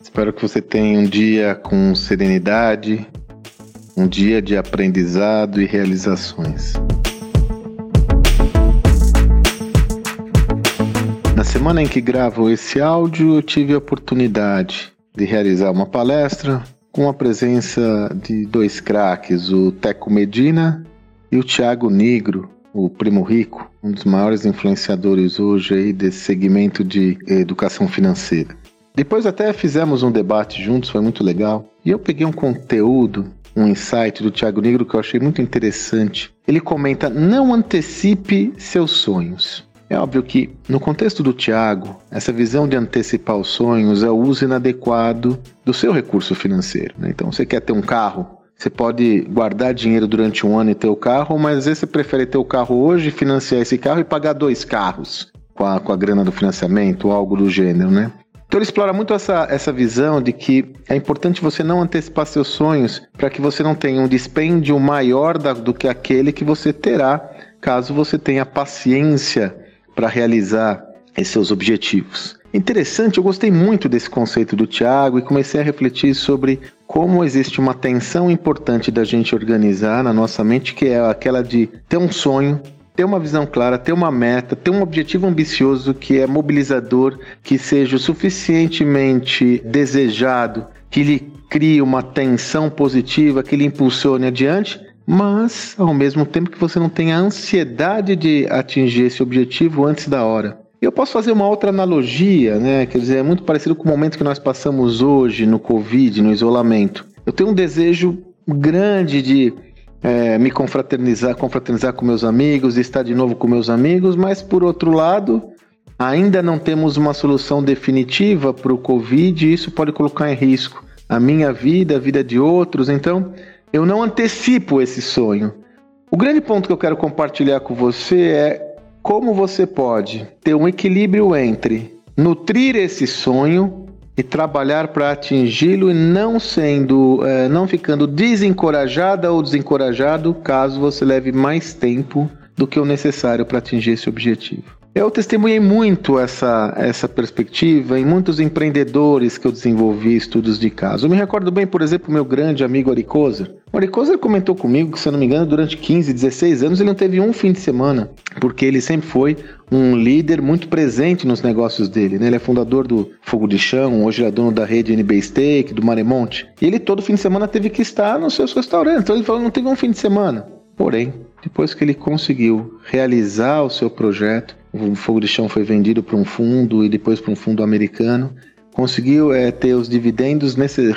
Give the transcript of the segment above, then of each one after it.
Espero que você tenha um dia com serenidade, um dia de aprendizado e realizações. Na semana em que gravo esse áudio, eu tive a oportunidade de realizar uma palestra com a presença de dois craques, o Teco Medina e o Thiago Negro, o Primo Rico, um dos maiores influenciadores hoje aí desse segmento de educação financeira. Depois até fizemos um debate juntos, foi muito legal. E eu peguei um conteúdo, um insight do Thiago Negro que eu achei muito interessante. Ele comenta: não antecipe seus sonhos. É óbvio que, no contexto do Tiago, essa visão de antecipar os sonhos é o uso inadequado do seu recurso financeiro. Né? Então, você quer ter um carro, você pode guardar dinheiro durante um ano e ter o carro, mas às vezes você prefere ter o carro hoje, financiar esse carro e pagar dois carros com a, com a grana do financiamento ou algo do gênero, né? Então ele explora muito essa, essa visão de que é importante você não antecipar seus sonhos para que você não tenha um dispêndio maior da, do que aquele que você terá caso você tenha paciência para realizar esses seus objetivos. Interessante, eu gostei muito desse conceito do Tiago e comecei a refletir sobre como existe uma tensão importante da gente organizar na nossa mente, que é aquela de ter um sonho, ter uma visão clara, ter uma meta, ter um objetivo ambicioso que é mobilizador, que seja o suficientemente desejado, que lhe crie uma tensão positiva, que lhe impulsione adiante, mas ao mesmo tempo que você não tenha ansiedade de atingir esse objetivo antes da hora. Eu posso fazer uma outra analogia, né? Quer dizer, é muito parecido com o momento que nós passamos hoje no Covid, no isolamento. Eu tenho um desejo grande de é, me confraternizar, confraternizar com meus amigos, estar de novo com meus amigos, mas por outro lado, ainda não temos uma solução definitiva para o Covid e isso pode colocar em risco a minha vida, a vida de outros. Então, eu não antecipo esse sonho. O grande ponto que eu quero compartilhar com você é como você pode ter um equilíbrio entre nutrir esse sonho e trabalhar para atingi-lo e não sendo, é, não ficando desencorajada ou desencorajado caso você leve mais tempo do que o necessário para atingir esse objetivo. Eu testemunhei muito essa, essa perspectiva em muitos empreendedores que eu desenvolvi estudos de caso. Eu me recordo bem, por exemplo, meu grande amigo Ari Kozer comentou comigo que, se eu não me engano, durante 15, 16 anos ele não teve um fim de semana, porque ele sempre foi um líder muito presente nos negócios dele. Né? Ele é fundador do Fogo de Chão, hoje é dono da rede NB Steak, do Maremonte. E ele todo fim de semana teve que estar nos seus restaurantes. Então ele falou, não teve um fim de semana. Porém, depois que ele conseguiu realizar o seu projeto, o fogo de chão foi vendido para um fundo e depois para um fundo americano. Conseguiu é, ter os dividendos, nesse,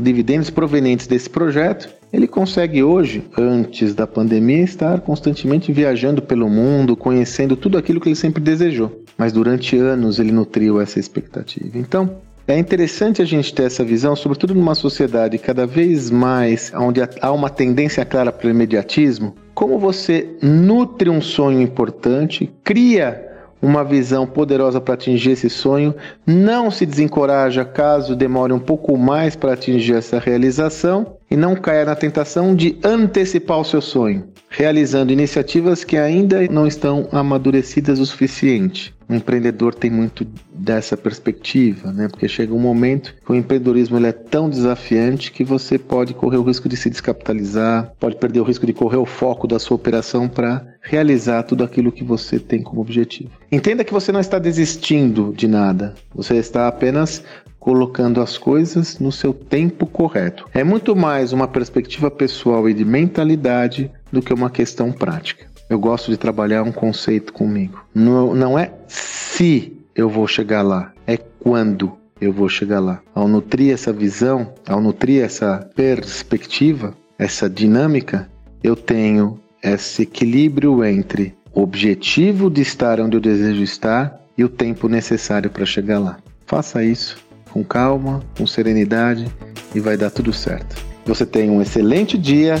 dividendos provenientes desse projeto. Ele consegue hoje, antes da pandemia, estar constantemente viajando pelo mundo, conhecendo tudo aquilo que ele sempre desejou. Mas durante anos ele nutriu essa expectativa. Então, é interessante a gente ter essa visão, sobretudo numa sociedade cada vez mais onde há uma tendência clara para o imediatismo, como você nutre um sonho importante, cria uma visão poderosa para atingir esse sonho, não se desencoraja caso demore um pouco mais para atingir essa realização e não caia na tentação de antecipar o seu sonho, realizando iniciativas que ainda não estão amadurecidas o suficiente. O empreendedor tem muito dessa perspectiva, né? Porque chega um momento que o empreendedorismo ele é tão desafiante que você pode correr o risco de se descapitalizar, pode perder o risco de correr o foco da sua operação para realizar tudo aquilo que você tem como objetivo. Entenda que você não está desistindo de nada, você está apenas colocando as coisas no seu tempo correto. É muito mais uma perspectiva pessoal e de mentalidade do que uma questão prática. Eu gosto de trabalhar um conceito comigo. Não, não é se eu vou chegar lá, é quando eu vou chegar lá. Ao nutrir essa visão, ao nutrir essa perspectiva, essa dinâmica, eu tenho esse equilíbrio entre o objetivo de estar onde eu desejo estar e o tempo necessário para chegar lá. Faça isso com calma, com serenidade e vai dar tudo certo. Você tenha um excelente dia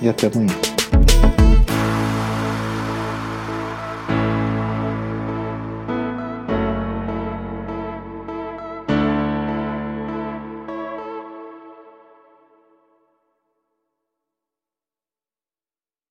e até amanhã.